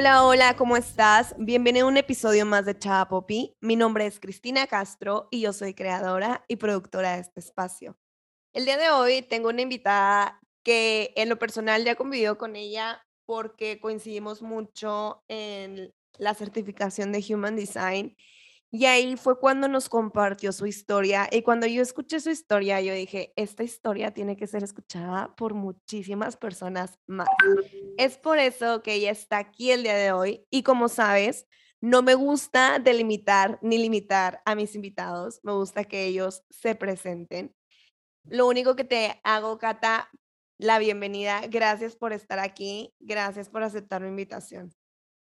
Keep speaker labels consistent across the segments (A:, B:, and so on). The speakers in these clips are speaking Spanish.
A: Hola, hola, ¿cómo estás? Bienvenido a un episodio más de Chava Popi. Mi nombre es Cristina Castro y yo soy creadora y productora de este espacio. El día de hoy tengo una invitada que en lo personal ya he convivido con ella porque coincidimos mucho en la certificación de Human Design y ahí fue cuando nos compartió su historia y cuando yo escuché su historia yo dije, esta historia tiene que ser escuchada por muchísimas personas más. Es por eso que ella está aquí el día de hoy y como sabes, no me gusta delimitar ni limitar a mis invitados, me gusta que ellos se presenten. Lo único que te hago, Cata, la bienvenida. Gracias por estar aquí, gracias por aceptar mi invitación.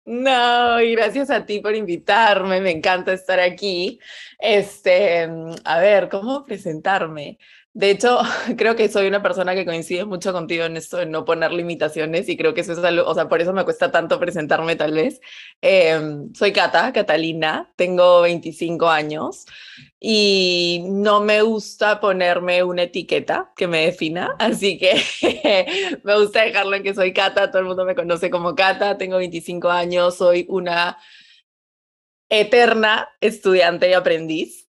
B: No, y gracias a ti por invitarme, me encanta estar aquí. Este, a ver, ¿cómo presentarme? De hecho, creo que soy una persona que coincide mucho contigo en esto de no poner limitaciones y creo que eso es algo, o sea, por eso me cuesta tanto presentarme tal vez. Em, soy Cata, Catalina, tengo 25 años y no me gusta ponerme una etiqueta que me defina, así que me gusta dejarlo en que soy Cata, todo el mundo me conoce como Cata, tengo 25 años, soy una eterna estudiante y aprendiz.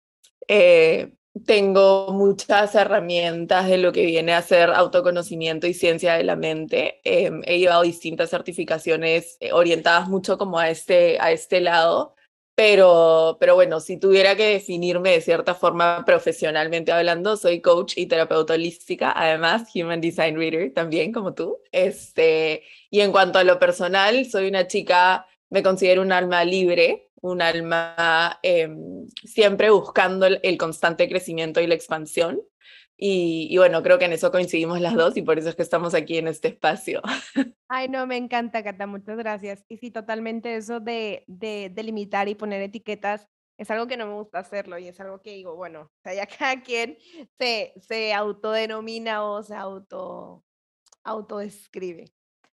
B: Eh, tengo muchas herramientas de lo que viene a ser autoconocimiento y ciencia de la mente. Em, he llevado distintas certificaciones eh, orientadas mucho como a este, a este lado, pero, pero bueno, si tuviera que definirme de cierta forma profesionalmente hablando, soy coach y terapeuta holística, además Human Design Reader también como tú. Este, y en cuanto a lo personal, soy una chica, me considero un alma libre, un alma em, siempre buscando el, constante crecimiento y la expansión. Y, bueno, creo que en eso coincidimos las dos y por eso es que estamos aquí en este espacio.
A: Ay, no, me encanta, Cata, muchas gracias. Y sí, totalmente eso de, de, delimitar y poner etiquetas es algo que no me gusta hacerlo y es algo que digo, bueno, o sea, ya cada quien se, se autodenomina o se auto, autodescribe.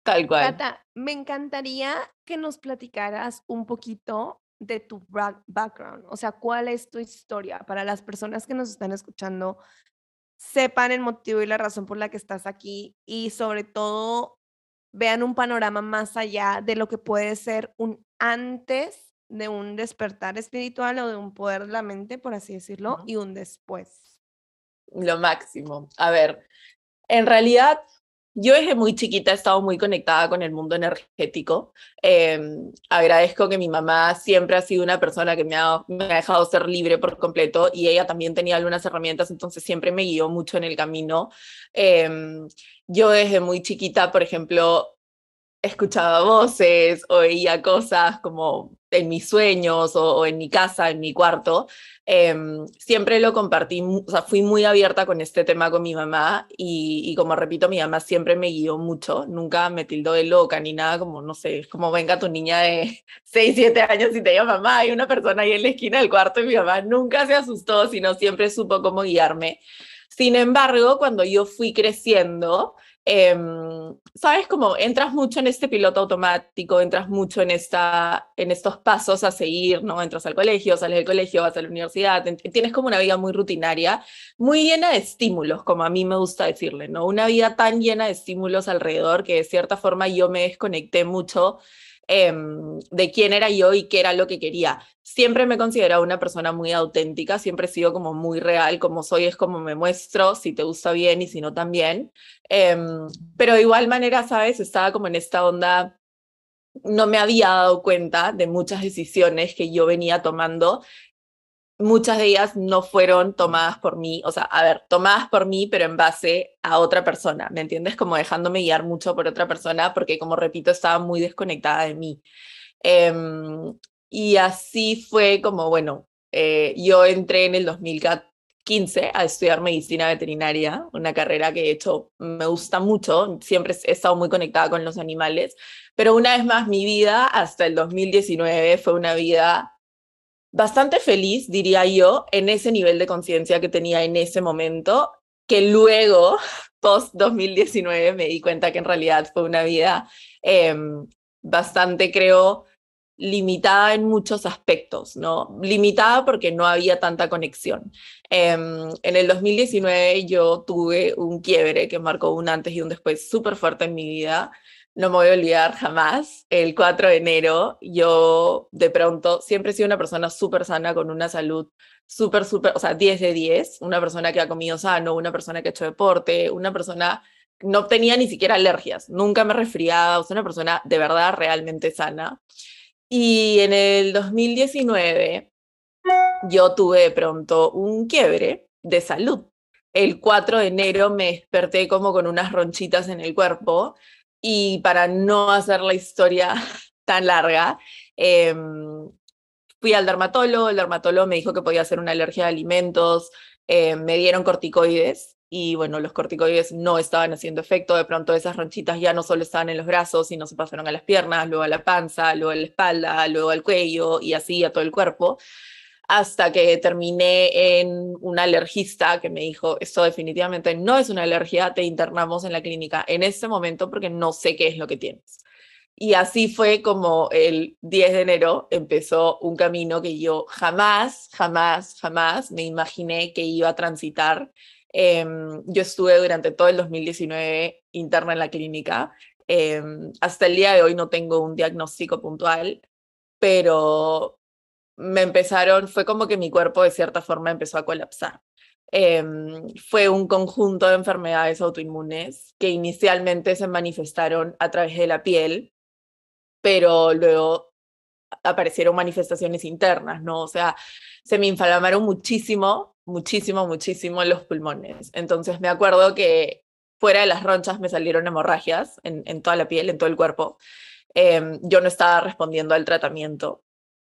B: Tal cual.
A: Cata, me encantaría que nos platicaras un poquito de tu background, o sea, cuál es tu historia para las personas que nos están escuchando, sepan el motivo y la razón por la que estás aquí y sobre todo vean un panorama más allá de lo que puede ser un antes de un despertar espiritual o de un poder de la mente, por así decirlo, y un después.
B: Lo máximo. A ver, en realidad yo desde muy chiquita he estado muy conectada con el mundo energético. Em, agradezco que mi mamá siempre ha sido una persona que me ha, dejado ser libre por completo y ella también tenía algunas herramientas, entonces siempre me guió mucho en el camino. Em, yo desde muy chiquita, por ejemplo, escuchaba voces, oía cosas como en mis sueños o, en mi casa, en mi cuarto, em, siempre lo compartí, o sea, fui muy abierta con este tema con mi mamá y, como repito, mi mamá siempre me guió mucho, nunca me tildó de loca ni nada, como, no sé, es como venga tu niña de 6, 7 años y te diga mamá, hay una persona ahí en la esquina del cuarto y mi mamá nunca se asustó, sino siempre supo cómo guiarme. Sin embargo, cuando yo fui creciendo, Em, sabes como entras mucho en este piloto automático, entras mucho en, esta, en estos pasos a seguir, ¿no? Entras al colegio, sales del colegio, vas a la universidad, tienes como una vida muy rutinaria, muy llena de estímulos, como a mí me gusta decirle, ¿no? Una vida tan llena de estímulos alrededor que de cierta forma yo me desconecté mucho Em, de quién era yo y qué era lo que quería. Siempre me he considerado una persona muy auténtica, siempre he sido como muy real, como soy es como me muestro, si te gusta bien y si no también. Em, pero de igual manera, ¿sabes? Estaba como en esta onda no me había dado cuenta de muchas decisiones que yo venía tomando muchas de ellas no fueron tomadas por mí, o sea, a ver, tomadas por mí, pero en base a otra persona, ¿me entiendes? Como dejándome guiar mucho por otra persona, porque como repito, estaba muy desconectada de mí. Em, y así fue como, bueno, eh, yo entré en el 2015 a estudiar medicina veterinaria, una carrera que de hecho me gusta mucho, siempre he estado muy conectada con los animales, pero una vez más mi vida hasta el 2019 fue una vida bastante feliz, diría yo, en ese nivel de conciencia que tenía en ese momento, que luego, post 2019, me di cuenta que en realidad fue una vida em, bastante, creo, limitada en muchos aspectos, ¿no? Limitada porque no había tanta conexión. Em, en el 2019 yo tuve un quiebre que marcó un antes y un después súper fuerte en mi vida. No me voy a olvidar jamás, el 4 de enero, yo de pronto siempre he sido una persona súper sana, con una salud súper, súper, o sea, 10 de 10, una persona que ha comido sano, una persona que ha hecho deporte, una persona no tenía ni siquiera alergias, nunca me resfriaba, o sea, una persona de verdad realmente sana. Y en el 2019 yo tuve de pronto un quiebre de salud. El 4 de enero me desperté como con unas ronchitas en el cuerpo y para no hacer la historia tan larga, em, fui al dermatólogo, el dermatólogo me dijo que podía hacer una alergia de alimentos, eh, me dieron corticoides y bueno, los corticoides no estaban haciendo efecto, de pronto esas ronchitas ya no solo estaban en los brazos, sino se pasaron a las piernas, luego a la panza, luego a la espalda, luego al cuello y así a todo el cuerpo hasta que terminé en un alergista que me dijo, esto definitivamente no es una alergia, te internamos en la clínica en este momento porque no sé qué es lo que tienes. Y así fue como el 10 de enero empezó un camino que yo jamás, jamás, jamás me imaginé que iba a transitar. Em, yo estuve durante todo el 2019 interna en la clínica. Em, hasta el día de hoy no tengo un diagnóstico puntual, pero me empezaron, fue como que mi cuerpo de cierta forma empezó a colapsar. Em, fue un conjunto de enfermedades autoinmunes que inicialmente se manifestaron a través de la piel, pero luego aparecieron manifestaciones internas, ¿no? O sea, se me inflamaron muchísimo, muchísimo, muchísimo los pulmones. Entonces me acuerdo que fuera de las ronchas me salieron hemorragias en, en toda la piel, en todo el cuerpo. Em, yo no estaba respondiendo al tratamiento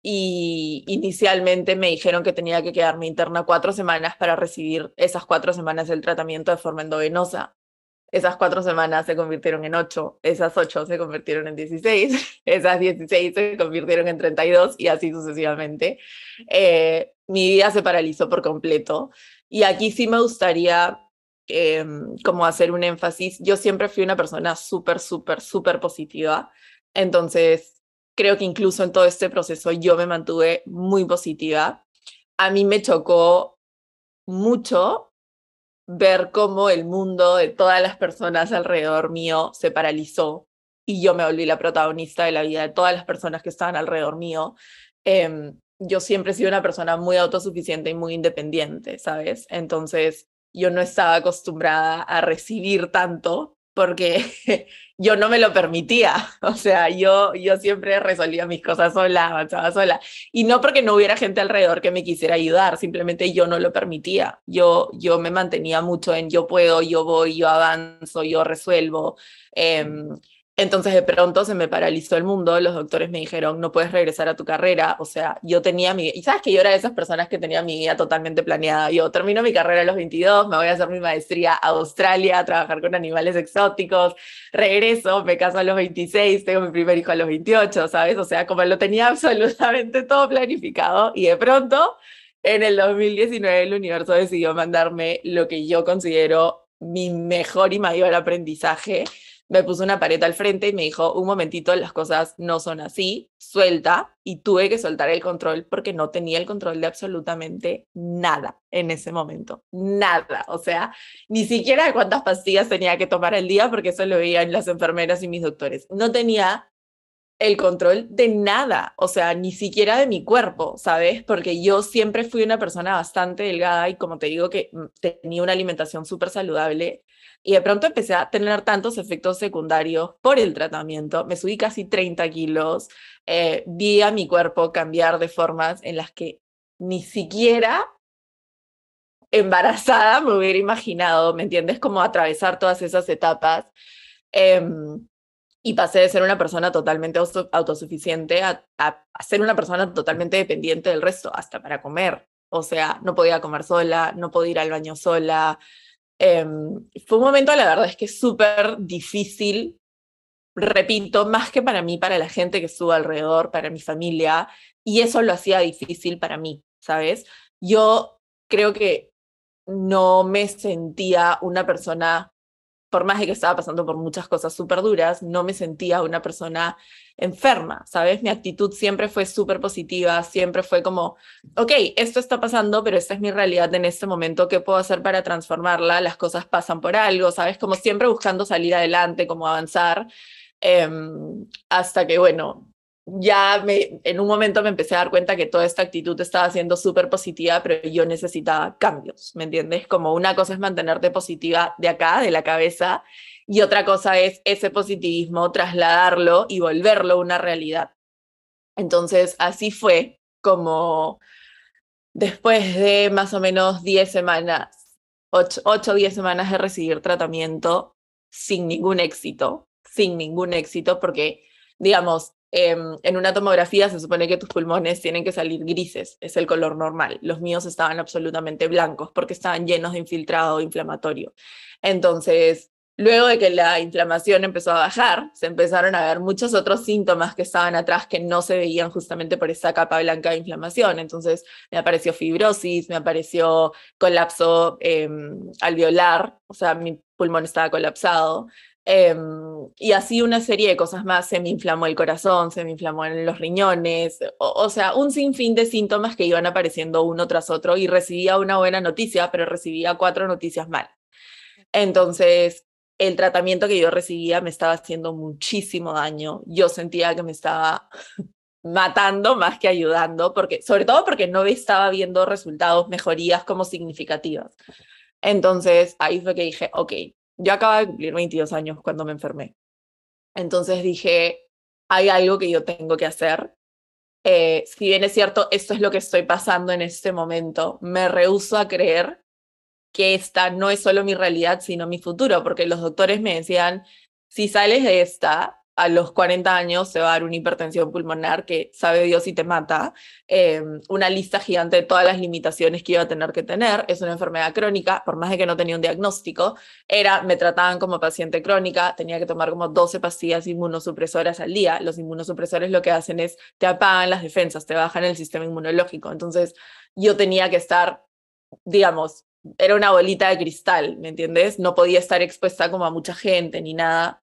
B: y inicialmente me dijeron que tenía que quedarme interna cuatro semanas para recibir esas cuatro semanas del tratamiento de forma endovenosa. Esas cuatro semanas se convirtieron en ocho, esas ocho se convirtieron en dieciséis, esas dieciséis se convirtieron en treinta y dos y así sucesivamente. Eh, mi vida se paralizó por completo y aquí sí me gustaría eh, como hacer un énfasis. Yo siempre fui una persona súper, súper, súper positiva. Entonces, creo que incluso en todo este proceso yo me mantuve muy positiva. A mí me chocó mucho ver cómo el mundo de todas las personas alrededor mío se paralizó y yo me volví la protagonista de la vida de todas las personas que estaban alrededor mío. Em, yo siempre he sido una persona muy autosuficiente y muy independiente, ¿sabes? Entonces yo no estaba acostumbrada a recibir tanto porque yo no me lo permitía. O sea, yo, yo siempre resolvía mis cosas sola, avanzaba sola. Y no porque no hubiera gente alrededor que me quisiera ayudar, simplemente yo no lo permitía. Yo, yo me mantenía mucho en yo puedo, yo voy, yo avanzo, yo resuelvo. Eh, entonces de pronto se me paralizó el mundo, los doctores me dijeron, no puedes regresar a tu carrera, o sea, yo tenía mi, y sabes que yo era de esas personas que tenía mi vida totalmente planeada, yo termino mi carrera a los 22, me voy a hacer mi maestría a Australia, trabajar con animales exóticos, regreso, me caso a los 26, tengo mi primer hijo a los 28, ¿sabes? O sea, como lo tenía absolutamente todo planificado y de pronto en el 2019 el universo decidió mandarme lo que yo considero mi mejor y mayor aprendizaje me puso una pared al frente y me dijo, un momentito, las cosas no son así, suelta. Y tuve que soltar el control porque no tenía el control de absolutamente nada en ese momento. Nada. O sea, ni siquiera cuántas pastillas tenía que tomar al día porque eso lo veían las enfermeras y mis doctores. No tenía el control de nada, o sea, ni siquiera de mi cuerpo, ¿sabes? Porque yo siempre fui una persona bastante delgada y como te digo que mm, tenía una alimentación súper saludable, y de pronto empecé a tener tantos efectos secundarios por el tratamiento. Me subí casi 30 kilos, eh, vi a mi cuerpo cambiar de formas en las que ni siquiera embarazada me hubiera imaginado, ¿me entiendes? Como atravesar todas esas etapas. Em, y pasé de ser una persona totalmente autosuficiente a, ser una persona totalmente dependiente del resto, hasta para comer. O sea, no podía comer sola, no podía ir al baño sola, Em, fue un momento, la verdad es que súper difícil, repito, más que para mí, para la gente que estuvo alrededor, para mi familia, y eso lo hacía difícil para mí, ¿sabes? Yo creo que no me sentía una persona por más de que estaba pasando por muchas cosas súper duras, no me sentía una persona enferma, ¿sabes? Mi actitud siempre fue súper positiva, siempre fue como, ok, esto está pasando, pero esta es mi realidad en este momento, ¿qué puedo hacer para transformarla? Las cosas pasan por algo, ¿sabes? Como siempre buscando salir adelante, como avanzar. Em, hasta que, bueno, ya me, en un momento me empecé a dar cuenta que toda esta actitud estaba siendo súper positiva, pero yo necesitaba cambios, ¿me entiendes? Como una cosa es mantenerte positiva de acá, de la cabeza, y otra cosa es ese positivismo, trasladarlo y volverlo una realidad. Entonces, así fue como después de más o menos 10 semanas, 8 o 10 semanas de recibir tratamiento sin ningún éxito, sin ningún éxito, porque, digamos, Em, en una tomografía se supone que tus pulmones tienen que salir grises, es el color normal. Los míos estaban absolutamente blancos porque estaban llenos de infiltrado inflamatorio. Entonces, luego de que la inflamación empezó a bajar, se empezaron a ver muchos otros síntomas que estaban atrás que no se veían justamente por esa capa blanca de inflamación. Entonces, me apareció fibrosis, me apareció colapso em, alveolar, o sea, mi pulmón estaba colapsado. Em, y así una serie de cosas más, se me inflamó el corazón, se me inflamó en los riñones, o, sea, un sinfín de síntomas que iban apareciendo uno tras otro y recibía una buena noticia, pero recibía cuatro noticias malas. Entonces, el tratamiento que yo recibía me estaba haciendo muchísimo daño, yo sentía que me estaba matando más que ayudando, porque, sobre todo porque no estaba viendo resultados, mejorías como significativas. Entonces, ahí fue que dije, ok, yo acababa de cumplir 22 años cuando me enfermé. Entonces dije, hay algo que yo tengo que hacer. Eh, si bien es cierto, esto es lo que estoy pasando en este momento, me rehuso a creer que esta no es solo mi realidad, sino mi futuro, porque los doctores me decían, si sales de esta, a los 40 años se va a dar una hipertensión pulmonar que sabe Dios si te mata, em, una lista gigante de todas las limitaciones que iba a tener que tener, es una enfermedad crónica, por más de que no tenía un diagnóstico, era, me trataban como paciente crónica, tenía que tomar como 12 pastillas inmunosupresoras al día, los inmunosupresores lo que hacen es, te apagan las defensas, te bajan el sistema inmunológico, entonces yo tenía que estar, digamos, era una bolita de cristal, ¿me entiendes? No podía estar expuesta como a mucha gente ni nada.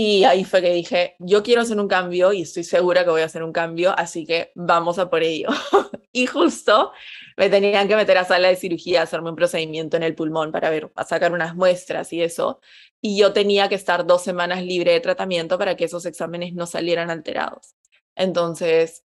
B: Y ahí fue que dije, yo quiero hacer un cambio y estoy segura que voy a hacer un cambio, así que vamos a por ello. y justo me tenían que meter a sala de cirugía, hacerme un procedimiento en el pulmón para ver, a sacar unas muestras y eso. Y yo tenía que estar dos semanas libre de tratamiento para que esos exámenes no salieran alterados. Entonces,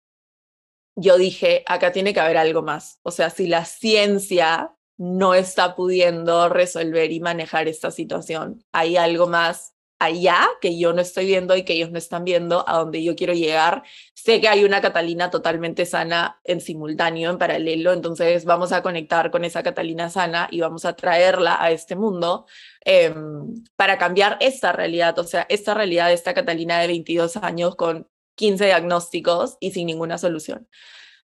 B: yo dije, acá tiene que haber algo más. O sea, si la ciencia no está pudiendo resolver y manejar esta situación, hay algo más allá que yo no estoy viendo y que ellos no están viendo, a donde yo quiero llegar. Sé que hay una Catalina totalmente sana en simultáneo, en paralelo, entonces vamos a conectar con esa Catalina sana y vamos a traerla a este mundo em, para cambiar esta realidad, o sea, esta realidad de esta Catalina de 22 años con 15 diagnósticos y sin ninguna solución.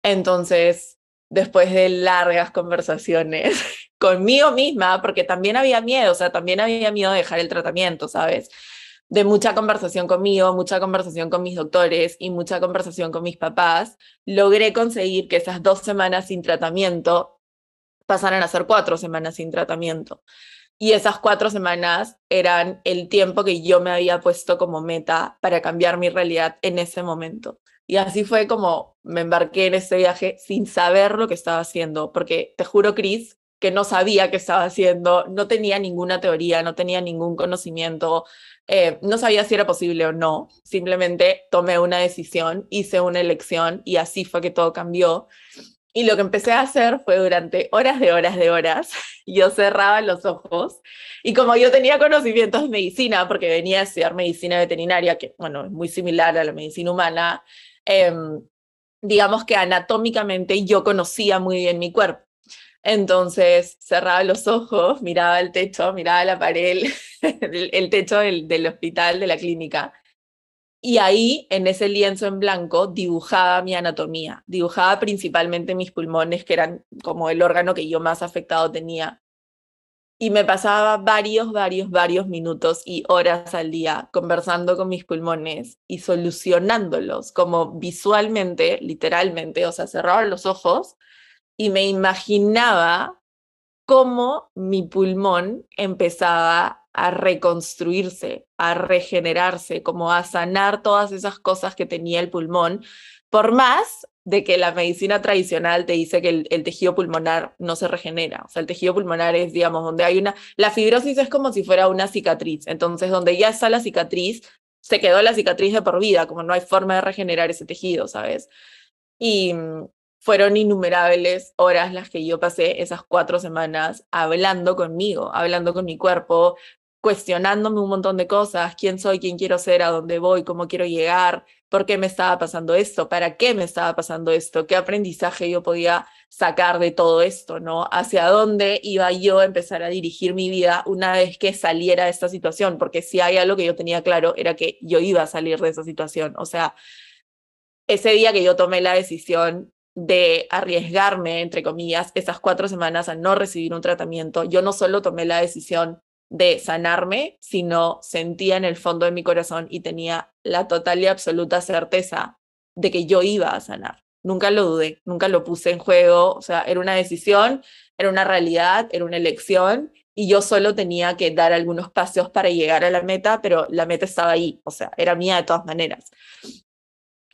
B: Entonces, después de largas conversaciones conmigo misma, porque también había miedo, o sea, también había miedo de dejar el tratamiento, ¿sabes? De mucha conversación conmigo, mucha conversación con mis doctores y mucha conversación con mis papás, logré conseguir que esas dos semanas sin tratamiento pasaran a ser cuatro semanas sin tratamiento. Y esas cuatro semanas eran el tiempo que yo me había puesto como meta para cambiar mi realidad en ese momento. Y así fue como me embarqué en este viaje sin saber lo que estaba haciendo, porque te juro, Cris, que no sabía qué estaba haciendo, no tenía ninguna teoría, no tenía ningún conocimiento, eh, no sabía si era posible o no, simplemente tomé una decisión, hice una elección y así fue que todo cambió. Y lo que empecé a hacer fue durante horas de horas de horas, yo cerraba los ojos y como yo tenía conocimientos de medicina, porque venía a estudiar medicina veterinaria, que bueno, es muy similar a la medicina humana, Em, digamos que anatómicamente yo conocía muy bien mi cuerpo. Entonces cerraba los ojos, miraba el techo, miraba la pared, el, techo del, del, hospital, de la clínica. Y ahí, en ese lienzo en blanco, dibujaba mi anatomía. Dibujaba principalmente mis pulmones, que eran como el órgano que yo más afectado tenía y me pasaba varios, varios, varios minutos y horas al día conversando con mis pulmones y solucionándolos como visualmente, literalmente, o sea, cerraba los ojos y me imaginaba cómo mi pulmón empezaba a reconstruirse, a regenerarse, como a sanar todas esas cosas que tenía el pulmón, por más de que la medicina tradicional te dice que el, tejido pulmonar no se regenera. O sea, el tejido pulmonar es, digamos, donde hay una... La fibrosis es como si fuera una cicatriz. Entonces, donde ya está la cicatriz, se quedó la cicatriz de por vida, como no hay forma de regenerar ese tejido, ¿sabes? Y mm, fueron innumerables horas las que yo pasé esas cuatro semanas hablando conmigo, hablando con mi cuerpo, cuestionándome un montón de cosas, quién soy, quién quiero ser, a dónde voy, cómo quiero llegar, por qué me estaba pasando esto, para qué me estaba pasando esto, qué aprendizaje yo podía sacar de todo esto, ¿no? Hacia dónde iba yo a empezar a dirigir mi vida una vez que saliera de esta situación, porque si hay algo que yo tenía claro era que yo iba a salir de esa situación, o sea, ese día que yo tomé la decisión de arriesgarme, entre comillas, esas cuatro semanas a no recibir un tratamiento, yo no solo tomé la decisión de sanarme, sino sentía en el fondo de mi corazón y tenía la total y absoluta certeza de que yo iba a sanar. Nunca lo dudé, nunca lo puse en juego, o sea, era una decisión, era una realidad, era una elección y yo solo tenía que dar algunos pasos para llegar a la meta, pero la meta estaba ahí, o sea, era mía de todas maneras.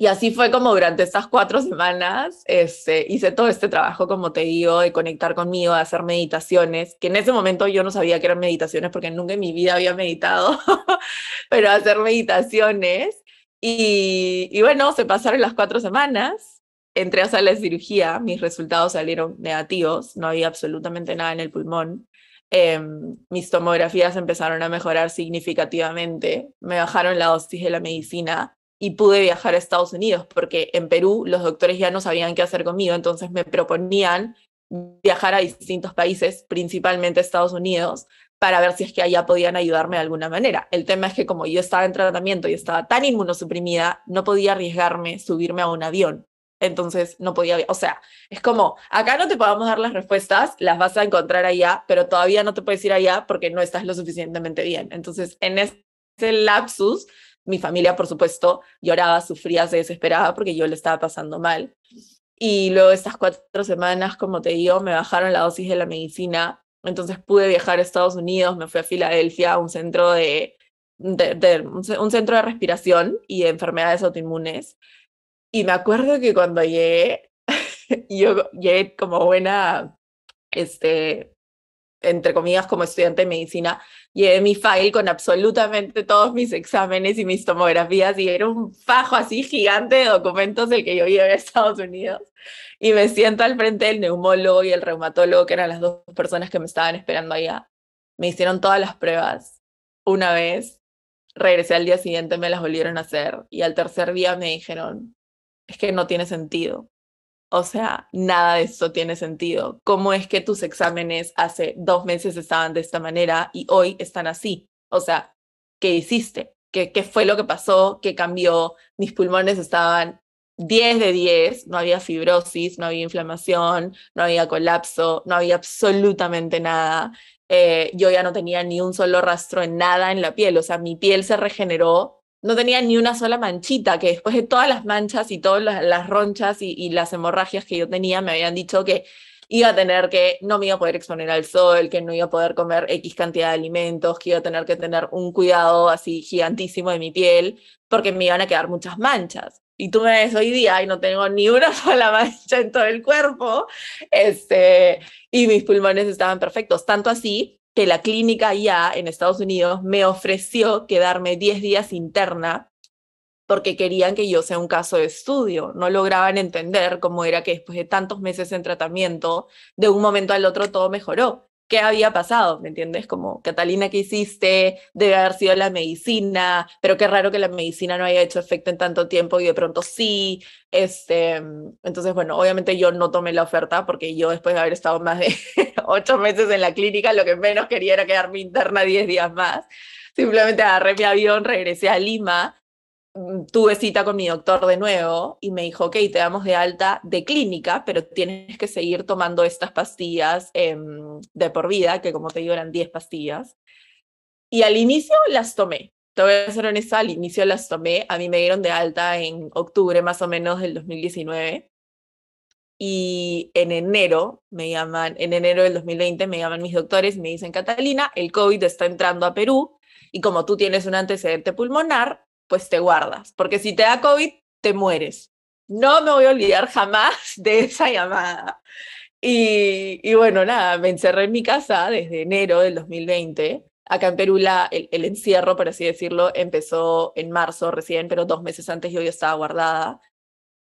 B: Y así fue como durante estas cuatro semanas este, hice todo este trabajo, como te digo, de conectar conmigo, de hacer meditaciones, que en ese momento yo no sabía que eran meditaciones porque nunca en mi vida había meditado, pero hacer meditaciones. Y, y bueno, se pasaron las cuatro semanas, entré a sala de cirugía, mis resultados salieron negativos, no había absolutamente nada en el pulmón. Em, mis tomografías empezaron a mejorar significativamente, me bajaron la dosis de la medicina y pude viajar a Estados Unidos, porque en Perú los doctores ya no sabían qué hacer conmigo, entonces me proponían viajar a distintos países, principalmente Estados Unidos, para ver si es que allá podían ayudarme de alguna manera. El tema es que como yo estaba en tratamiento y estaba tan inmunosuprimida, no podía arriesgarme subirme a un avión. Entonces no podía, o sea, es como, acá no te podemos dar las respuestas, las vas a encontrar allá, pero todavía no te puedes ir allá porque no estás lo suficientemente bien. Entonces, en ese lapsus, mi familia, por supuesto, lloraba, sufría, se desesperaba porque yo le estaba pasando mal. Y luego estas cuatro semanas, como te digo, me bajaron la dosis de la medicina. Entonces pude viajar a Estados Unidos, me fui a Filadelfia, a un centro de, un centro de respiración y de enfermedades autoinmunes. Y me acuerdo que cuando llegué, yo llegué como buena, este, entre comillas, como estudiante de medicina, llevé mi file con absolutamente todos mis exámenes y mis tomografías y era un fajo así gigante de documentos el que yo llevé a Estados Unidos. Y me siento al frente del neumólogo y el reumatólogo, que eran las dos personas que me estaban esperando allá. Me hicieron todas las pruebas una vez, regresé al día siguiente, me las volvieron a hacer y al tercer día me dijeron, es que no tiene sentido. O sea, nada de esto tiene sentido. ¿Cómo es que tus exámenes hace dos meses estaban de esta manera y hoy están así? O sea, ¿qué hiciste? ¿Qué, qué fue lo que pasó? ¿Qué cambió? Mis pulmones estaban 10 de 10, no había fibrosis, no había inflamación, no había colapso, no había absolutamente nada. Eh, yo ya no tenía ni un solo rastro en nada en la piel, o sea, mi piel se regeneró no tenía ni una sola manchita, que después de todas las manchas y todas las, ronchas y, las hemorragias que yo tenía, me habían dicho que iba a tener que, no me iba a poder exponer al sol, que no iba a poder comer X cantidad de alimentos, que iba a tener que tener un cuidado así gigantísimo de mi piel, porque me iban a quedar muchas manchas. Y tú me ves hoy día y no tengo ni una sola mancha en todo el cuerpo, este, y mis pulmones estaban perfectos, tanto así que la clínica ya en Estados Unidos me ofreció quedarme 10 días interna porque querían que yo sea un caso de estudio. No lograban entender cómo era que después de tantos meses en tratamiento, de un momento al otro todo mejoró qué había pasado, ¿me entiendes? Como, Catalina, ¿qué hiciste? Debe haber sido la medicina, pero qué raro que la medicina no haya hecho efecto en tanto tiempo y de pronto sí. Este, entonces, bueno, obviamente yo no tomé la oferta porque yo después de haber estado más de ocho meses en la clínica, lo que menos quería era quedarme interna diez días más. Simplemente agarré mi avión, regresé a Lima tuve cita con mi doctor de nuevo y me dijo, ok, te damos de alta de clínica, pero tienes que seguir tomando estas pastillas em, de por vida, que como te digo eran 10 pastillas. Y al inicio las tomé. Te voy a ser honesta, al inicio las tomé. A mí me dieron de alta en octubre más o menos del 2019. Y en enero me llaman, en enero del 2020 me llaman mis doctores y me dicen, Catalina, el COVID está entrando a Perú y como tú tienes un antecedente pulmonar, pues te guardas, porque si te da COVID, te mueres. No me voy a olvidar jamás de esa llamada. Y, bueno, nada, me encerré en mi casa desde enero del 2020 Acá en Perú el, el, encierro, por así decirlo, empezó en marzo recién, pero dos meses antes yo ya estaba guardada.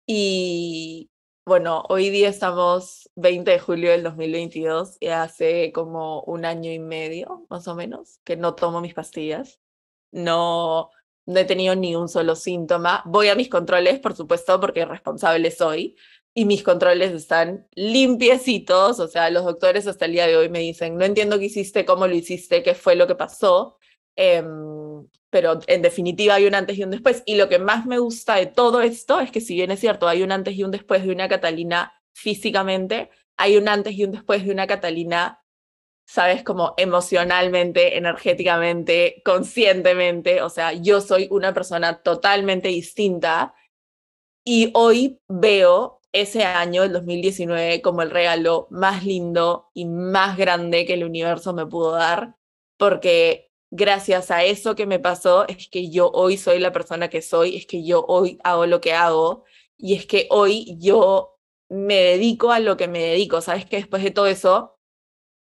B: Y bueno, hoy día estamos 20 de julio del 2022 y hace como un año y medio, más o menos, que no tomo mis pastillas. No, no he tenido ni un solo síntoma. Voy a mis controles, por supuesto, porque responsable soy, y mis controles están limpiecitos, o sea, los doctores hasta el día de hoy me dicen, no entiendo qué hiciste, cómo lo hiciste, qué fue lo que pasó, em, pero en definitiva hay un antes y un después. Y lo que más me gusta de todo esto es que si bien es cierto, hay un antes y un después de una Catalina físicamente, hay un antes y un después de una Catalina sabes, como emocionalmente, energéticamente, conscientemente, o sea, yo soy una persona totalmente distinta. Y hoy veo ese año, el 2019, como el regalo más lindo y más grande que el universo me pudo dar, porque gracias a eso que me pasó es que yo hoy soy la persona que soy, es que yo hoy hago lo que hago. Y es que hoy yo me dedico a lo que me dedico, sabes que después de todo eso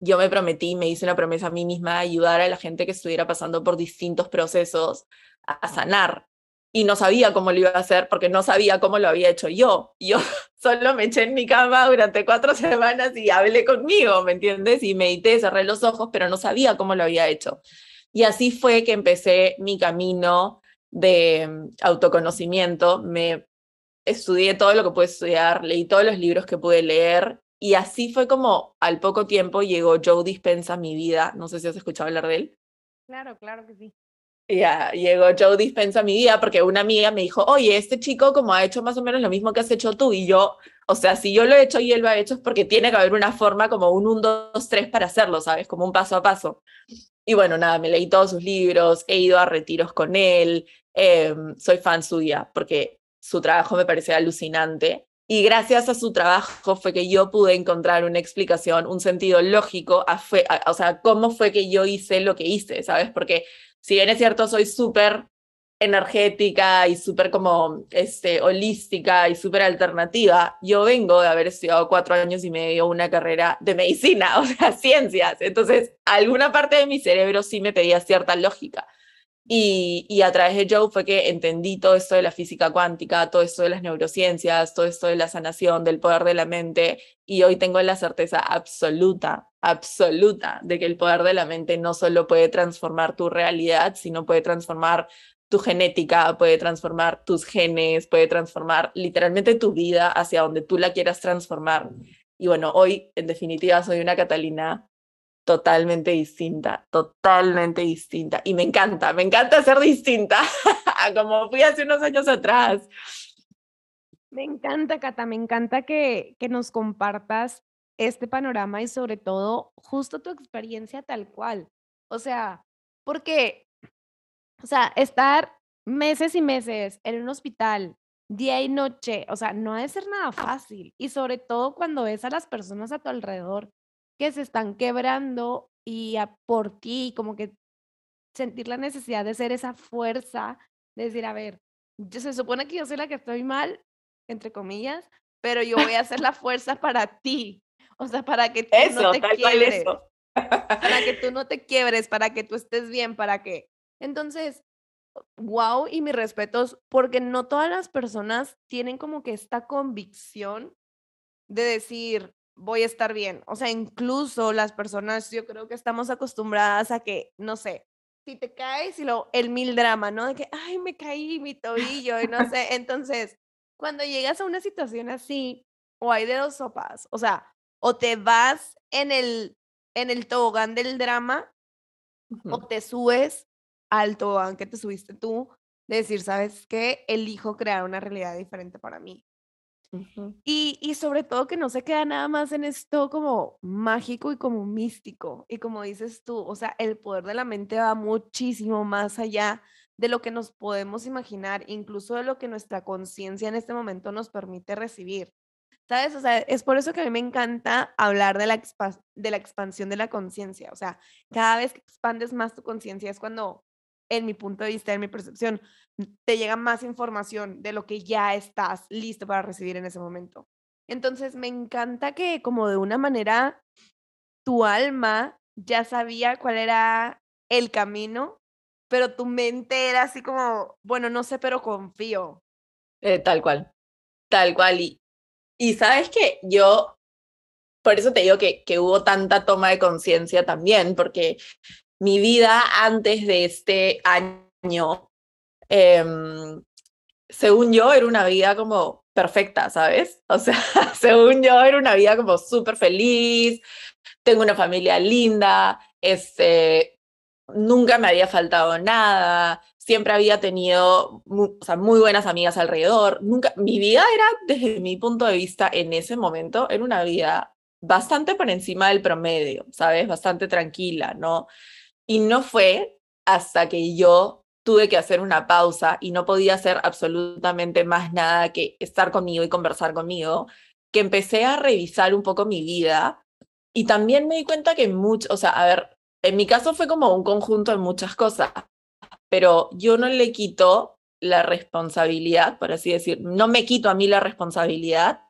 B: yo me prometí, me hice una promesa a mí misma de ayudar a la gente que estuviera pasando por distintos procesos a sanar. Y no sabía cómo lo iba a hacer porque no sabía cómo lo había hecho yo. Yo solo me eché en mi cama durante cuatro semanas y hablé conmigo, ¿me entiendes? Y medité, cerré los ojos, pero no sabía cómo lo había hecho. Y así fue que empecé mi camino de mm, autoconocimiento. Me estudié todo lo que pude estudiar, leí todos los libros que pude leer y así fue como al poco tiempo llegó Joe Dispensa a mi vida. No sé si has escuchado hablar de él.
A: Claro, claro que sí.
B: Ya, llegó Joe Dispensa a mi vida porque una amiga me dijo, oye, este chico como ha hecho más o menos lo mismo que has hecho tú y yo, o sea, si yo lo he hecho y él lo ha hecho es porque tiene que haber una forma como un 1, 2, 3 para hacerlo, ¿sabes? Como un paso a paso. Y bueno, nada, me leí todos sus libros, he ido a retiros con él, em, soy fan suya porque su trabajo me parece alucinante. Y gracias a su trabajo fue que yo pude encontrar una explicación, un sentido lógico, a o sea, cómo fue que yo hice lo que hice, ¿sabes? Porque si bien es cierto, soy súper energética y súper como este, holística y súper alternativa, yo vengo de haber estudiado cuatro años y medio una carrera de medicina, o sea, ciencias. Entonces, alguna parte de mi cerebro sí me pedía cierta lógica. Y, a través de Joe fue que entendí todo esto de la física cuántica, todo esto de las neurociencias, todo esto de la sanación, del poder de la mente. Y hoy tengo la certeza absoluta, absoluta, de que el poder de la mente no solo puede transformar tu realidad, sino puede transformar tu genética, puede transformar tus genes, puede transformar literalmente tu vida hacia donde tú la quieras transformar. Y bueno, hoy en definitiva soy una Catalina totalmente distinta, totalmente distinta. Y me encanta, me encanta ser distinta, como fui hace unos años atrás.
A: Me encanta, Cata, me encanta que, que nos compartas este panorama y sobre todo justo tu experiencia tal cual. O sea, porque, o sea, estar meses y meses en un hospital, día y noche, o sea, no debe ser nada fácil. Y sobre todo cuando ves a las personas a tu alrededor que se están quebrando y a por ti, como que sentir la necesidad de ser esa fuerza, de decir, a ver, yo se supone que yo soy la que estoy mal, entre comillas, pero yo voy a hacer la fuerza para ti, o sea, para que tú no te quiebres, para que tú no te quiebres, para que tú estés bien, para que... Entonces, wow, y mis respetos, porque no todas las personas tienen como que esta convicción de decir, voy a estar bien. O sea, incluso las personas, yo creo que estamos acostumbradas a que, no sé, si te caes y lo, el mil drama, ¿no? De que, ay, me caí mi tobillo y no sé. Entonces, cuando llegas a una situación así, o hay de dos sopas, o sea, o te vas en el, en el tobogán del drama, o te subes al tobogán que te subiste tú, de decir, ¿sabes qué? Elijo crear una realidad diferente para mí y, y sobre todo que no se queda nada más en esto como mágico y como místico. Y como dices tú, o sea, el poder de la mente va muchísimo más allá de lo que nos podemos imaginar, incluso de lo que nuestra conciencia en este momento nos permite recibir. ¿Sabes? O sea, es por eso que a mí me encanta hablar de la, de la expansión de la conciencia. O sea, cada vez que expandes más tu conciencia es cuando en mi punto de vista, en mi percepción, te llega más información de lo que ya estás listo para recibir en ese momento. Entonces, me encanta que como de una manera tu alma ya sabía cuál era el camino, pero tu mente era así como, bueno, no sé, pero confío.
B: Eh, tal cual, tal cual. Y, y sabes que yo, por eso te digo que, que hubo tanta toma de conciencia también, porque mi vida antes de este año, em, según yo, era una vida como perfecta, ¿sabes? O sea, según yo, era una vida como súper feliz, tengo una familia linda, este, nunca me había faltado nada, siempre había tenido muy, o sea, muy buenas amigas alrededor, nunca, mi vida era, desde mi punto de vista, en ese momento, era una vida bastante por encima del promedio, ¿sabes? Bastante tranquila, ¿no? Y no fue hasta que yo tuve que hacer una pausa y no podía hacer absolutamente más nada que estar conmigo y conversar conmigo, que empecé a revisar un poco mi vida y también me di cuenta que mucho, o sea, a ver, en mi caso fue como un conjunto de muchas cosas, pero yo no le quito la responsabilidad, por así decir, no me quito a mí la responsabilidad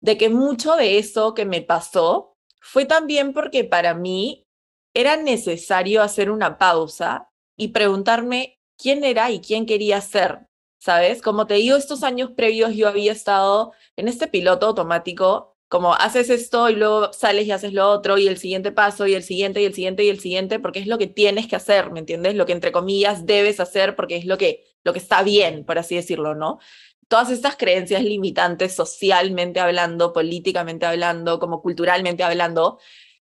B: de que mucho de eso que me pasó fue también porque para mí era necesario hacer una pausa y preguntarme quién era y quién quería ser, ¿sabes? Como te digo, estos años previos yo había estado en este piloto automático, como haces esto y luego sales y haces lo otro y el siguiente paso y el siguiente y el siguiente y el siguiente, porque es lo que tienes que hacer, ¿me entiendes? Lo que entre comillas debes hacer porque es lo que, lo que está bien, por así decirlo, ¿no? Todas estas creencias limitantes socialmente hablando, políticamente hablando, como culturalmente hablando,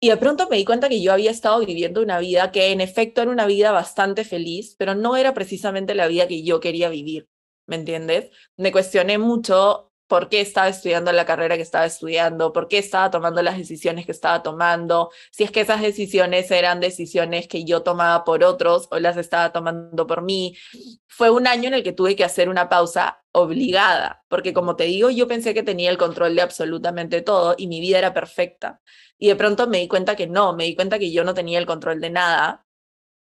B: y de pronto me di cuenta que yo había estado viviendo una vida que en efecto era una vida bastante feliz, pero no era precisamente la vida que yo quería vivir, ¿me entiendes? Me cuestioné mucho por qué estaba estudiando la carrera que estaba estudiando, por qué estaba tomando las decisiones que estaba tomando, si es que esas decisiones eran decisiones que yo tomaba por otros o las estaba tomando por mí. Fue un año en el que tuve que hacer una pausa obligada, porque como te digo, yo pensé que tenía el control de absolutamente todo y mi vida era perfecta. Y de pronto me di cuenta que no, me di cuenta que yo no tenía el control de nada,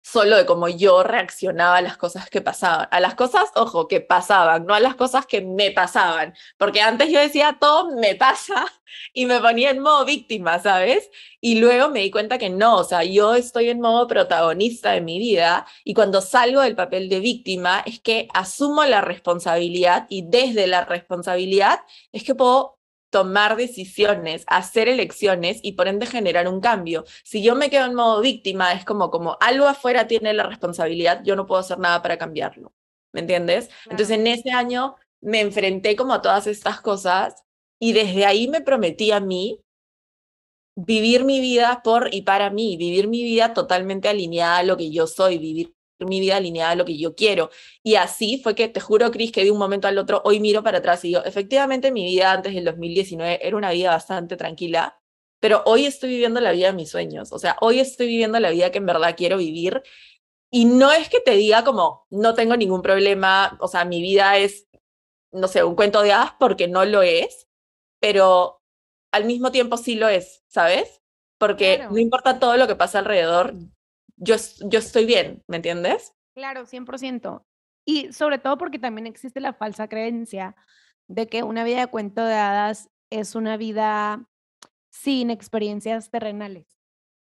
B: solo de cómo yo reaccionaba a las cosas que pasaban. A las cosas, ojo, que pasaban, no a las cosas que me pasaban. Porque antes yo decía, todo me pasa y me ponía en modo víctima, ¿sabes? Y luego me di cuenta que no, o sea, yo estoy en modo protagonista de mi vida y cuando salgo del papel de víctima es que asumo la responsabilidad y desde la responsabilidad es que puedo tomar decisiones, hacer elecciones y por ende generar un cambio. Si yo me quedo en modo víctima, es como, como algo afuera tiene la responsabilidad, yo no puedo hacer nada para cambiarlo. ¿Me entiendes? Entonces en ese año me enfrenté como a todas estas cosas y desde ahí me prometí a mí vivir mi vida por y para mí, vivir mi vida totalmente alineada a lo que yo soy, vivir mi vida alineada a lo que yo quiero. Y así fue que, te juro, Cris, que de un momento al otro, hoy miro para atrás y digo, efectivamente mi vida antes del 2019 era una vida bastante tranquila, pero hoy estoy viviendo la vida de mis sueños. O sea, hoy estoy viviendo la vida que en verdad quiero vivir. Y no es que te diga como, no tengo ningún problema, o sea, mi vida es, no sé, un cuento de hadas porque no lo es, pero al mismo tiempo sí lo es, ¿sabes? Porque no importa todo lo que pasa alrededor, yo, yo estoy bien, ¿me entiendes?
A: Claro, 100%. Y sobre todo porque también existe la falsa creencia de que una vida de cuento de hadas es una vida sin experiencias terrenales.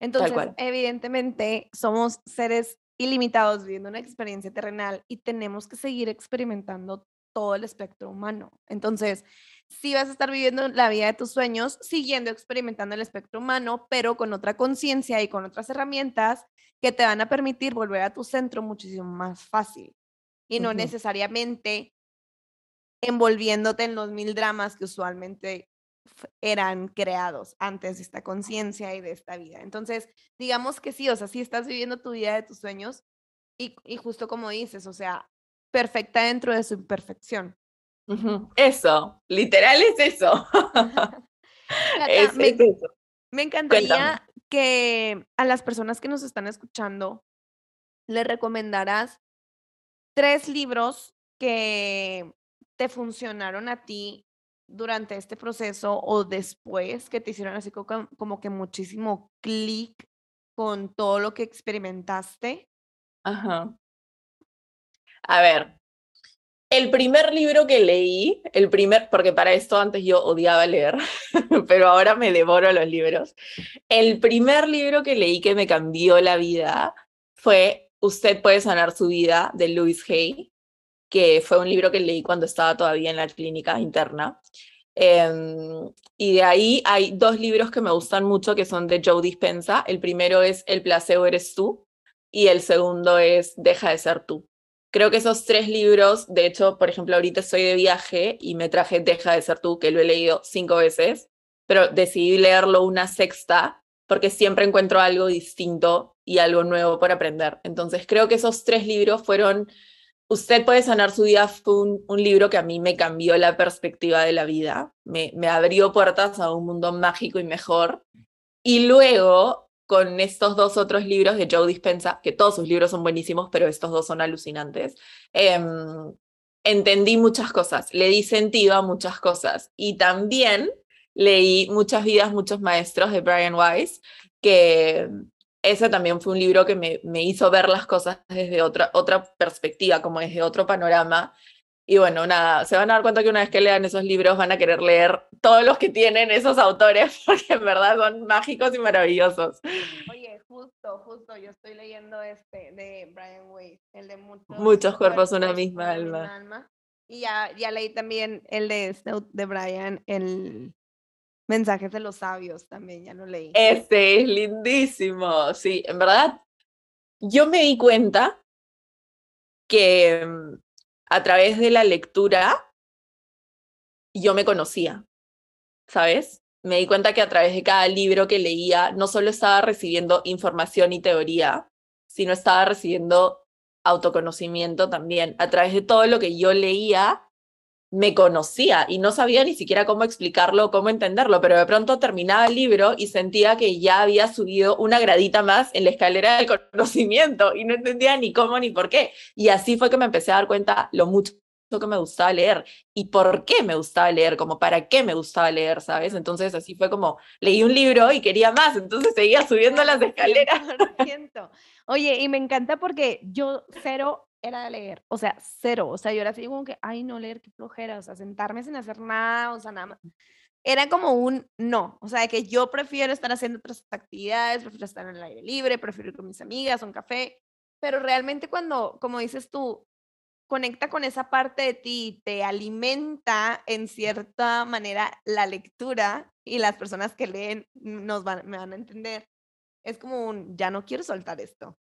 A: Entonces, evidentemente, somos seres ilimitados viviendo una experiencia terrenal y tenemos que seguir experimentando todo el espectro humano. Entonces, si vas a estar viviendo la vida de tus sueños, siguiendo experimentando el espectro humano, pero con otra conciencia y con otras herramientas que te van a permitir volver a tu centro muchísimo más fácil y no necesariamente envolviéndote en los mil dramas que usualmente eran creados antes de esta conciencia y de esta vida. Entonces, digamos que sí, o sea, sí estás viviendo tu vida de tus sueños y, y justo como dices, o sea, perfecta dentro de su imperfección.
B: Eso, literal es eso.
A: me, encantaría que a las personas que nos están escuchando le recomendarás tres libros que te funcionaron a ti durante este proceso o después que te hicieron así como, como que muchísimo clic con todo lo que experimentaste?
B: Ajá. A ver, el primer libro que leí, el primer, porque para esto antes yo odiaba leer, pero ahora me devoro los libros. El primer libro que leí que me cambió la vida fue Usted puede sanar su vida de Louis Hay, que fue un libro que leí cuando estaba todavía en la clínica interna. Em, y de ahí hay dos libros que me gustan mucho que son de Joe Dispensa. El primero es El placebo eres tú y el segundo es Deja de ser tú. Creo que esos tres libros, de hecho, por ejemplo, ahorita estoy de viaje y me traje Deja de ser tú, que lo he leído cinco veces, pero decidí leerlo una sexta porque siempre encuentro algo distinto y algo nuevo por aprender. Entonces, creo que esos tres libros fueron, Usted puede sanar su vida, fue un, libro que a mí me cambió la perspectiva de la vida, me, me abrió puertas a un mundo mágico y mejor. Y luego, con estos dos otros libros de Joe Dispensa, que todos sus libros son buenísimos, pero estos dos son alucinantes, em, entendí muchas cosas, le di sentido a muchas cosas. Y también leí Muchas vidas, muchos maestros de Brian Weiss, que ese también fue un libro que me, me hizo ver las cosas desde otra, otra perspectiva, como desde otro panorama. Y bueno, nada, se van a dar cuenta que una vez que lean esos libros van a querer leer todos los que tienen esos autores, porque en verdad son mágicos y maravillosos.
A: Oye, justo, justo, yo estoy leyendo este de Brian Weiss, el de Muchos,
B: muchos cuerpos, una misma alma. alma.
A: Y ya, ya leí también el de, de Brian, el Mensajes de los sabios también, ya lo leí.
B: Este es lindísimo, sí, en verdad, yo me di cuenta que mm, a través de la lectura yo me conocía, ¿sabes? Me di cuenta que a través de cada libro que leía no solo estaba recibiendo información y teoría, sino estaba recibiendo autoconocimiento también. A través de todo lo que yo leía, me conocía y no sabía ni siquiera cómo explicarlo, cómo entenderlo, pero de pronto terminaba el libro y sentía que ya había subido una gradita más en la escalera del conocimiento y no entendía ni cómo ni por qué. Y así fue que me empecé a dar cuenta lo mucho que me gustaba leer y por qué me gustaba leer, como para qué me gustaba leer, ¿sabes? Entonces así fue como leí un libro y quería más, entonces seguía subiendo las escaleras.
A: Oye, y me encanta porque yo cero era de leer, o sea, cero, o sea, yo era así como que, ay, no leer, qué flojera, o sea, sentarme sin hacer nada, o sea, nada más. Era como un no, o sea, que yo prefiero estar haciendo otras actividades, prefiero estar en el aire libre, prefiero ir con mis amigas, un café, pero realmente cuando, como dices tú, conecta con esa parte de ti, te alimenta en cierta manera la lectura y las personas que leen nos van, me van a entender. Es como un, ya no quiero soltar esto.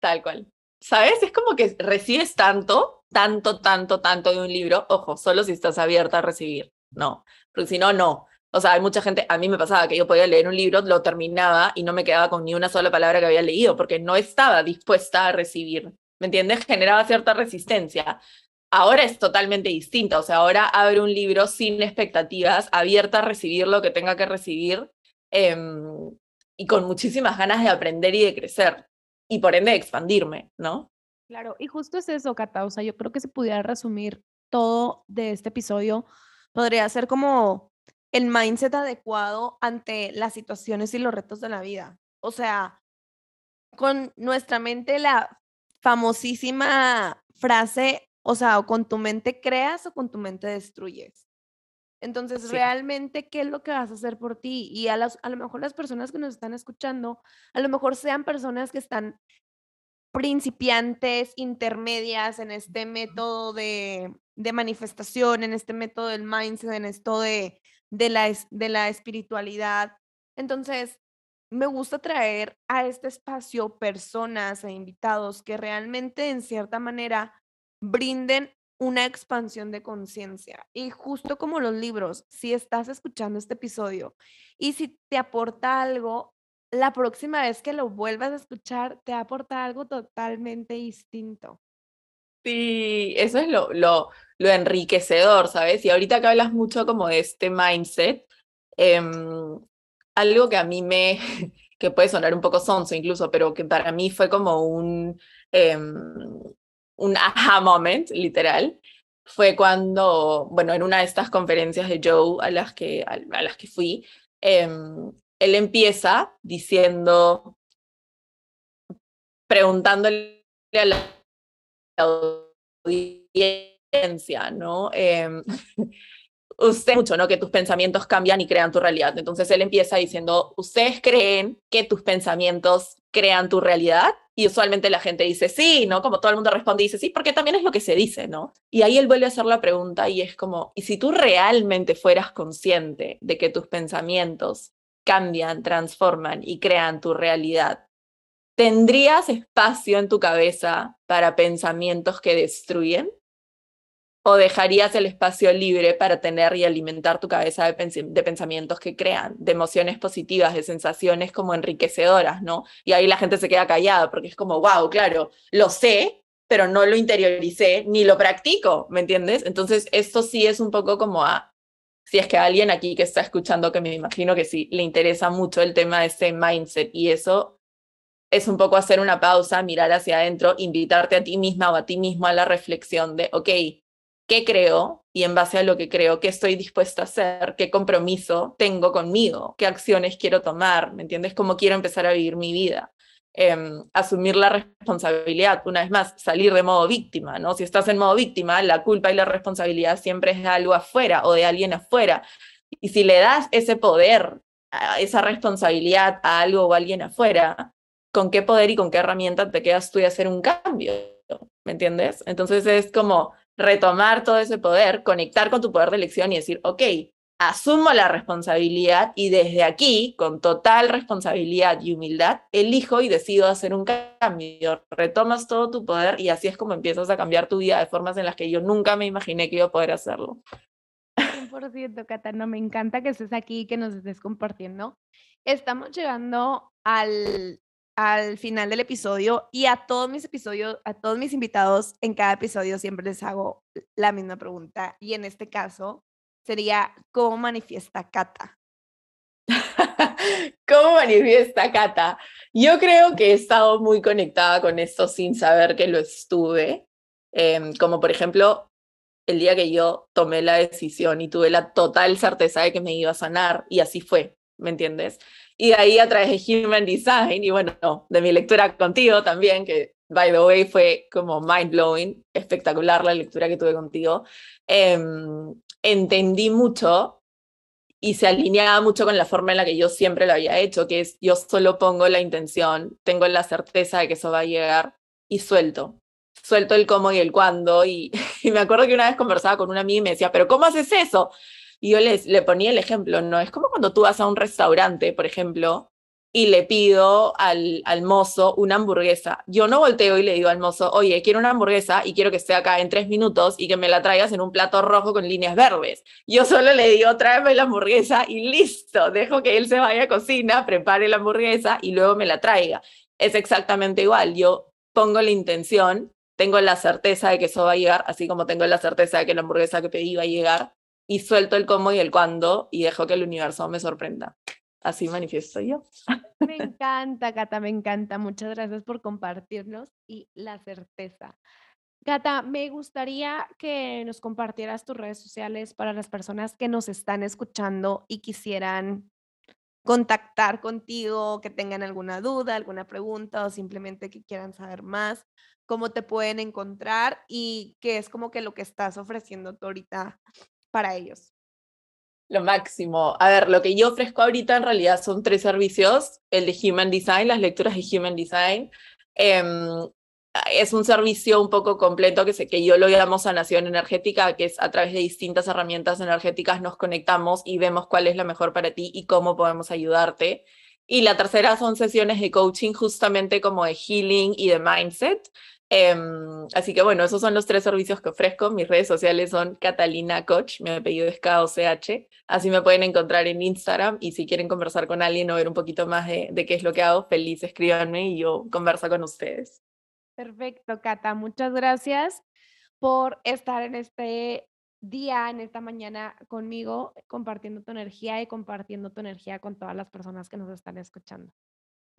B: Tal cual. ¿Sabes? Es como que recibes tanto, tanto, tanto, tanto de un libro. Ojo, solo si estás abierta a recibir. No, porque si no, no. O sea, hay mucha gente, a mí me pasaba que yo podía leer un libro, lo terminaba y no me quedaba con ni una sola palabra que había leído, porque no estaba dispuesta a recibir. ¿Me entiendes? Generaba cierta resistencia. Ahora es totalmente distinta, o sea, ahora abre un libro sin expectativas, abierta a recibir lo que tenga que recibir em, y con muchísimas ganas de aprender y de crecer y por ende expandirme, ¿no?
A: Claro, y justo es eso, Cata, o sea, yo creo que se pudiera resumir todo de este episodio, podría ser como el mindset adecuado ante las situaciones y los retos de la vida. O sea, con nuestra mente la famosísima frase, o sea, o con tu mente creas o con tu mente destruyes. Entonces, realmente, ¿qué es lo que vas a hacer por ti? Y a, las, a lo mejor las personas que nos están escuchando, a lo mejor sean personas que están principiantes, intermedias en este método de, de manifestación, en este método del mindset, en esto de, de, la, de la espiritualidad. Entonces, me gusta traer a este espacio personas e invitados que realmente, en cierta manera, brinden una expansión de conciencia. Y justo como los libros, si estás escuchando este episodio y si te aporta algo, la próxima vez que lo vuelvas a escuchar, te aporta algo totalmente distinto.
B: Sí, eso es lo, lo, lo enriquecedor, ¿sabes? Y ahorita que hablas mucho como de este mindset, em, algo que a mí me, que puede sonar un poco sonso incluso, pero que para mí fue como un, em, un aha moment, literal, fue cuando, bueno, en una de estas conferencias de Joe a las que, a, las que fui, em, él empieza diciendo, preguntándole a la audiencia, ¿no? Eh, usted mucho, ¿no? Que tus pensamientos cambian y crean tu realidad. Entonces él empieza diciendo, ¿ustedes creen que tus pensamientos crean tu realidad? Y usualmente la gente dice sí, ¿no? Como todo el mundo responde dice sí, porque también es lo que se dice, ¿no? Y ahí él vuelve a hacer la pregunta y es como, ¿y si tú realmente fueras consciente de que tus pensamientos cambian, transforman y crean tu realidad? ¿Tendrías espacio en tu cabeza para pensamientos que destruyen? ¿O dejarías el espacio libre para tener y alimentar tu cabeza de, pensamientos que crean, de emociones positivas, de sensaciones como enriquecedoras, ¿no? Y ahí la gente se queda callada porque es como, wow, claro, lo sé, pero no lo interioricé ni lo practico, ¿me entiendes? Entonces, esto sí es un poco como a, si es que alguien aquí que está escuchando, que me imagino que sí, le interesa mucho el tema de ese mindset y eso es un poco hacer una pausa, mirar hacia adentro, invitarte a ti misma o a ti mismo a la reflexión de, ok, qué creo y en base a lo que creo, qué estoy dispuesta a hacer, qué compromiso tengo conmigo, qué acciones quiero tomar, ¿me entiendes? ¿Cómo quiero empezar a vivir mi vida? Em, asumir la responsabilidad, una vez más, salir de modo víctima, ¿no? Si estás en modo víctima, la culpa y la responsabilidad siempre es de algo afuera o de alguien afuera. Y si le das ese poder, esa responsabilidad a algo o a alguien afuera, ¿con qué poder y con qué herramienta te quedas tú de hacer un cambio? ¿Me entiendes? Entonces es como retomar todo ese poder, conectar con tu poder de elección y decir, ok, asumo la responsabilidad y desde aquí, con total responsabilidad y humildad, elijo y decido hacer un cambio. Retomas todo tu poder y así es como empiezas a cambiar tu vida de formas en las que yo nunca me imaginé que iba a poder hacerlo.
A: 100%, Cata, no, me encanta que estés aquí, que nos estés compartiendo. Estamos llegando al al final del episodio y a todos mis episodios, a todos mis invitados, en cada episodio siempre les hago la misma pregunta y en este caso sería, ¿cómo manifiesta Cata?
B: ¿Cómo manifiesta Cata? Yo creo que he estado muy conectada con esto sin saber que lo estuve, em, como por ejemplo el día que yo tomé la decisión y tuve la total certeza de que me iba a sanar y así fue, ¿me entiendes? Y ahí a través de Human Design y bueno, de mi lectura contigo también, que by the way fue como mind blowing, espectacular la lectura que tuve contigo, em, entendí mucho y se alineaba mucho con la forma en la que yo siempre lo había hecho, que es yo solo pongo la intención, tengo la certeza de que eso va a llegar y suelto. Suelto el cómo y el cuándo. Y, y me acuerdo que una vez conversaba con una amiga y me decía, pero ¿cómo haces eso? Y yo les, le ponía el ejemplo, ¿no? Es como cuando tú vas a un restaurante, por ejemplo, y le pido al, al mozo una hamburguesa. Yo no volteo y le digo al mozo, oye, quiero una hamburguesa y quiero que esté acá en tres minutos y que me la traigas en un plato rojo con líneas verdes. Yo solo le digo, tráeme la hamburguesa y listo. Dejo que él se vaya a cocina, prepare la hamburguesa y luego me la traiga. Es exactamente igual. Yo pongo la intención, tengo la certeza de que eso va a llegar, así como tengo la certeza de que la hamburguesa que pedí va a llegar y suelto el cómo y el cuándo y dejo que el universo me sorprenda. Así manifiesto yo.
A: Me encanta, Cata, me encanta. Muchas gracias por compartirnos y la certeza. Cata, me gustaría que nos compartieras tus redes sociales para las personas que nos están escuchando y quisieran contactar contigo, que tengan alguna duda, alguna pregunta o simplemente que quieran saber más, cómo te pueden encontrar y qué es como que lo que estás ofreciendo tú ahorita para ellos?
B: Lo máximo. A ver, lo que yo ofrezco ahorita en realidad son tres servicios. El de Human Design, las lecturas de Human Design. Em, es un servicio un poco completo que, sé, que yo lo llamo sanación energética, que es a través de distintas herramientas energéticas nos conectamos y vemos cuál es la mejor para ti y cómo podemos ayudarte. Y la tercera son sesiones de coaching justamente como de healing y de mindset. Em, así que bueno, esos son los tres servicios que ofrezco. Mis redes sociales son Catalina Coach, mi apellido es K-O-C-H. Así me pueden encontrar en Instagram y si quieren conversar con alguien o ver un poquito más de, de qué es lo que hago, feliz escríbanme y yo converso con ustedes.
A: Perfecto, Cata. Muchas gracias por estar en este día, en esta mañana conmigo, compartiendo tu energía y compartiendo tu energía con todas las personas que nos están escuchando.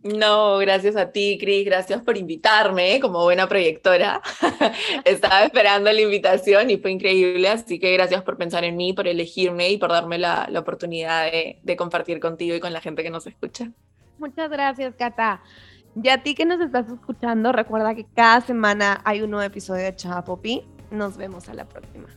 B: No, gracias a ti, Cris, gracias por invitarme como buena proyectora. Estaba esperando la invitación y fue increíble, así que gracias por pensar en mí, por elegirme y por darme la, la oportunidad de, de, compartir contigo y con la gente que nos escucha.
A: Muchas gracias, Cata. Y a ti que nos estás escuchando, recuerda que cada semana hay un nuevo episodio de Chava Popi. Nos vemos a la próxima.